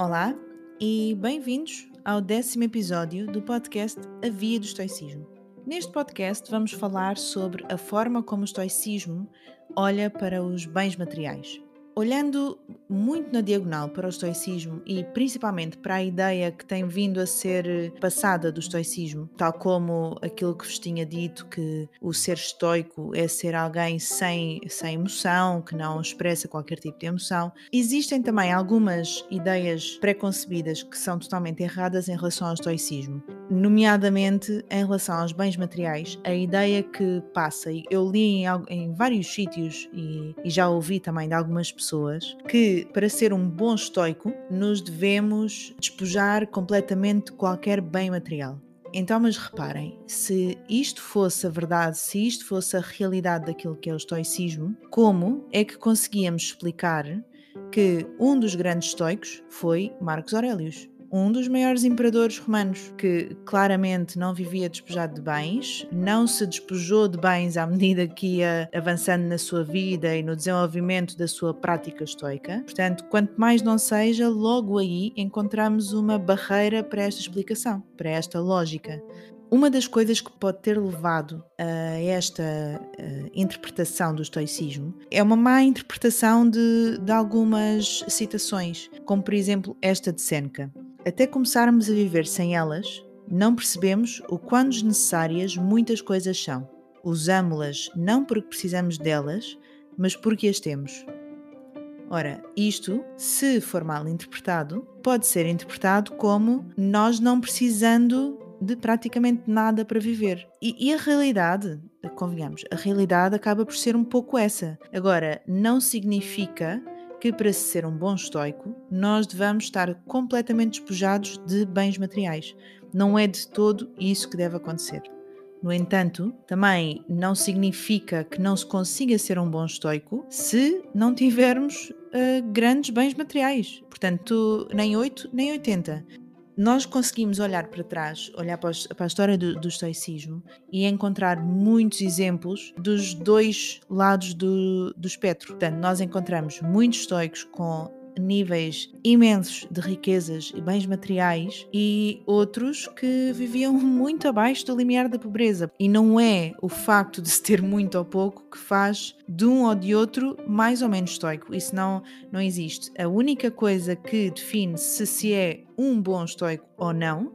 Olá e bem-vindos ao décimo episódio do podcast A Via do Estoicismo. Neste podcast vamos falar sobre a forma como o estoicismo olha para os bens materiais. Olhando muito na diagonal para o estoicismo e principalmente para a ideia que tem vindo a ser passada do estoicismo, tal como aquilo que vos tinha dito que o ser estoico é ser alguém sem, sem emoção, que não expressa qualquer tipo de emoção, existem também algumas ideias preconcebidas que são totalmente erradas em relação ao estoicismo, nomeadamente em relação aos bens materiais. A ideia que passa, eu li em, em vários sítios e, e já ouvi também de algumas pessoas que, para ser um bom estoico, nos devemos despojar completamente de qualquer bem material. Então, mas reparem, se isto fosse a verdade, se isto fosse a realidade daquilo que é o estoicismo, como é que conseguíamos explicar que um dos grandes estoicos foi Marcos Aurelius? Um dos maiores imperadores romanos, que claramente não vivia despojado de bens, não se despojou de bens à medida que ia avançando na sua vida e no desenvolvimento da sua prática estoica. Portanto, quanto mais não seja, logo aí encontramos uma barreira para esta explicação, para esta lógica. Uma das coisas que pode ter levado a esta interpretação do estoicismo é uma má interpretação de, de algumas citações, como por exemplo esta de Seneca. Até começarmos a viver sem elas, não percebemos o quão desnecessárias muitas coisas são. Usámo-las não porque precisamos delas, mas porque as temos. Ora, isto, se for mal interpretado, pode ser interpretado como nós não precisando de praticamente nada para viver. E, e, a realidade, convenhamos, a realidade acaba por ser um pouco essa. Agora, não significa que para ser um bom estoico, nós devamos estar completamente despojados de bens materiais. Não é de todo isso que deve acontecer. No entanto, também não significa que não se consiga ser um bom estoico se não tivermos uh, grandes bens materiais. Portanto, nem 8 nem 80 nós conseguimos olhar para trás, olhar para, a história do, do estoicismo e encontrar muitos exemplos dos dois lados do, do espectro. Portanto, nós encontramos muitos estoicos com níveis imensos de riquezas e bens materiais e outros que viviam muito abaixo do limiar da pobreza. E não é o facto de se ter muito ou pouco que faz de um ou de outro mais ou menos estoico. Isso não, não existe. A única coisa que define se se é um bom estoico ou não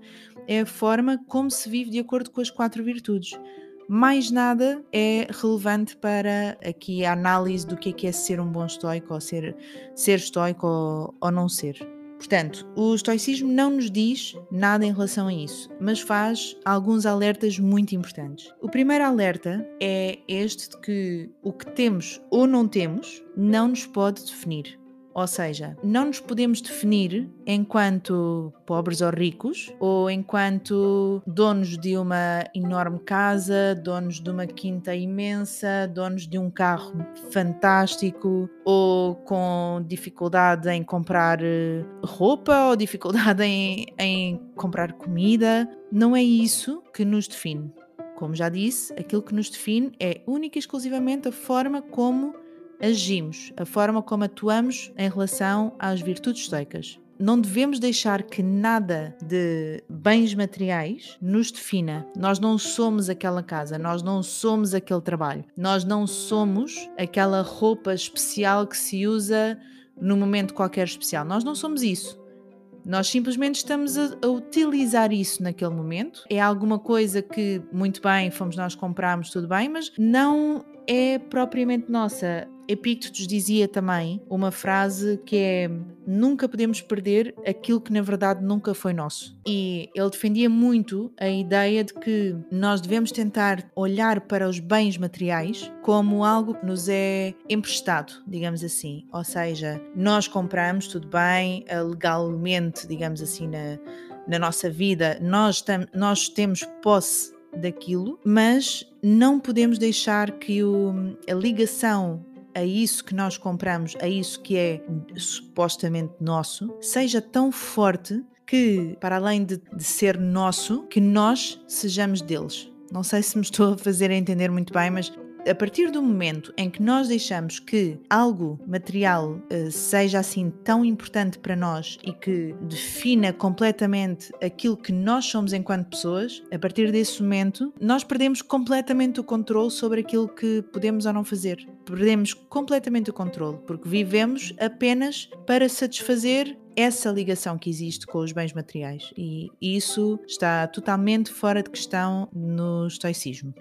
é a forma como se vive de acordo com as quatro virtudes mais nada é relevante para aqui a análise do que é, que é ser um bom estoico ou ser, ser estoico ou, ou não ser. Portanto, o estoicismo não nos diz nada em relação a isso, mas faz alguns alertas muito importantes. O primeiro alerta é este de que o que temos ou não temos não nos pode definir. Ou seja, não nos podemos definir enquanto pobres ou ricos, ou enquanto donos de uma enorme casa, donos de uma quinta imensa, donos de um carro fantástico, ou com dificuldade em comprar eh, roupa, ou dificuldade em, em comprar comida. Não é isso que nos define. Como já disse, aquilo que nos define é única e exclusivamente a forma como agimos, a forma como atuamos em relação às virtudes estoicas. Não devemos deixar que nada de bens materiais nos defina. Nós não somos aquela casa, nós não somos aquele trabalho, nós não somos aquela roupa especial que se usa num momento qualquer especial. Nós não somos isso. Nós simplesmente estamos a, utilizar isso naquele momento. É alguma coisa que, muito bem, fomos nós compramos, tudo bem, mas não é propriamente nossa. Epictetus dizia também uma frase que é: Nunca podemos perder aquilo que na verdade nunca foi nosso. E ele defendia muito a ideia de que nós devemos tentar olhar para os bens materiais como algo que nos é emprestado, digamos assim. Ou seja, nós compramos, tudo bem, legalmente, digamos assim, na, na nossa vida, nós, tam, nós temos posse daquilo, mas não podemos deixar que o, a ligação a isso que nós compramos, a isso que é supostamente nosso, seja tão forte que, para além de, de ser nosso, que nós sejamos deles. Não sei se me estou a fazer entender muito bem, mas a partir do momento em que nós deixamos que algo material uh, seja assim tão importante para nós e que defina completamente aquilo que nós somos enquanto pessoas, a partir desse momento nós perdemos completamente o controle sobre aquilo que podemos ou não fazer. Perdemos completamente o controle porque vivemos apenas para satisfazer essa ligação que existe com os bens materiais e isso está totalmente fora de questão no estoicismo.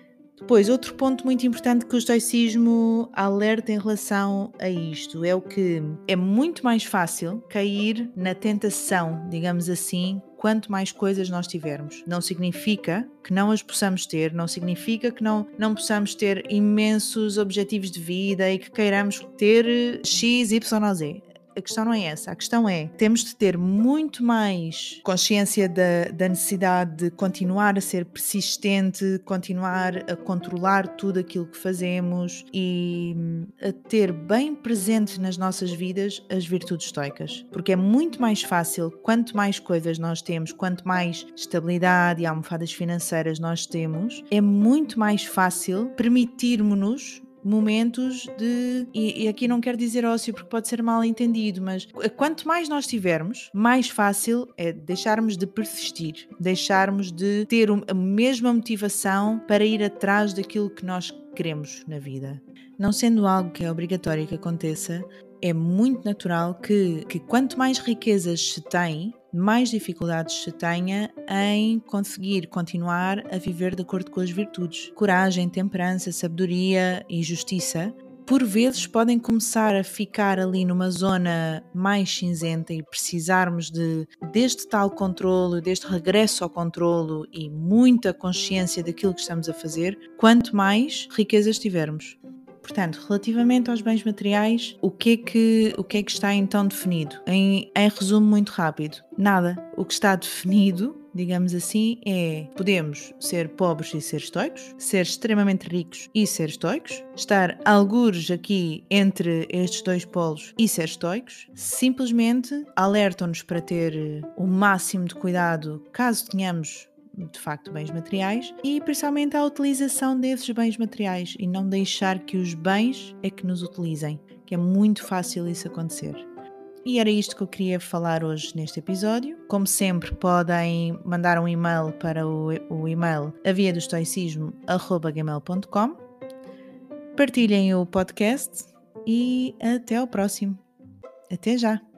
Depois, outro ponto muito importante que o estoicismo alerta em relação a isto é o que é muito mais fácil cair na tentação, digamos assim, quanto mais coisas nós tivermos. Não significa que não as possamos ter, não significa que não, não possamos ter imensos objetivos de vida e que queiramos ter X, Y Z a questão não é essa. A questão é: temos de ter muito mais consciência da, da necessidade de continuar a ser persistente, continuar a controlar tudo aquilo que fazemos e hum, a ter bem presentes nas nossas vidas as virtudes estoicas. Porque é muito mais fácil, quanto mais coisas nós temos, quanto mais estabilidade e almofadas financeiras nós temos, é muito mais fácil permitirmos-nos momentos de. E, e, aqui não quero dizer ócio porque pode ser mal entendido, mas quanto mais nós tivermos, mais fácil é deixarmos de persistir, deixarmos de ter a mesma motivação para ir atrás daquilo que nós queremos na vida. Não sendo algo que é obrigatório que aconteça, é muito natural que, que quanto mais riquezas se tem, mais dificuldades se tenha em conseguir continuar a viver de acordo com as virtudes. Coragem, temperança, sabedoria e justiça por vezes podem começar a ficar ali numa zona mais cinzenta e precisarmos de deste tal controlo, deste regresso ao controlo e muita consciência daquilo que estamos a fazer, quanto mais riquezas tivermos. Portanto, relativamente aos bens materiais, o que é que, o que, é que está então definido? Em, em resumo muito rápido, nada. O que está definido digamos assim, é podemos ser pobres e ser estoicos, ser extremamente ricos e ser estoicos, estar algures aqui entre estes dois polos e ser estoicos, simplesmente alertam-nos para ter o máximo de cuidado caso tenhamos de facto bens materiais e principalmente a utilização desses bens materiais e não deixar que os bens é que nos utilizem, que é muito fácil isso acontecer. E era isto que eu queria falar hoje neste episódio. Como sempre, podem mandar um e-mail para o, o e-mail avia do estoicismo.gmail.com Partilhem o podcast e até ao próximo. Até já!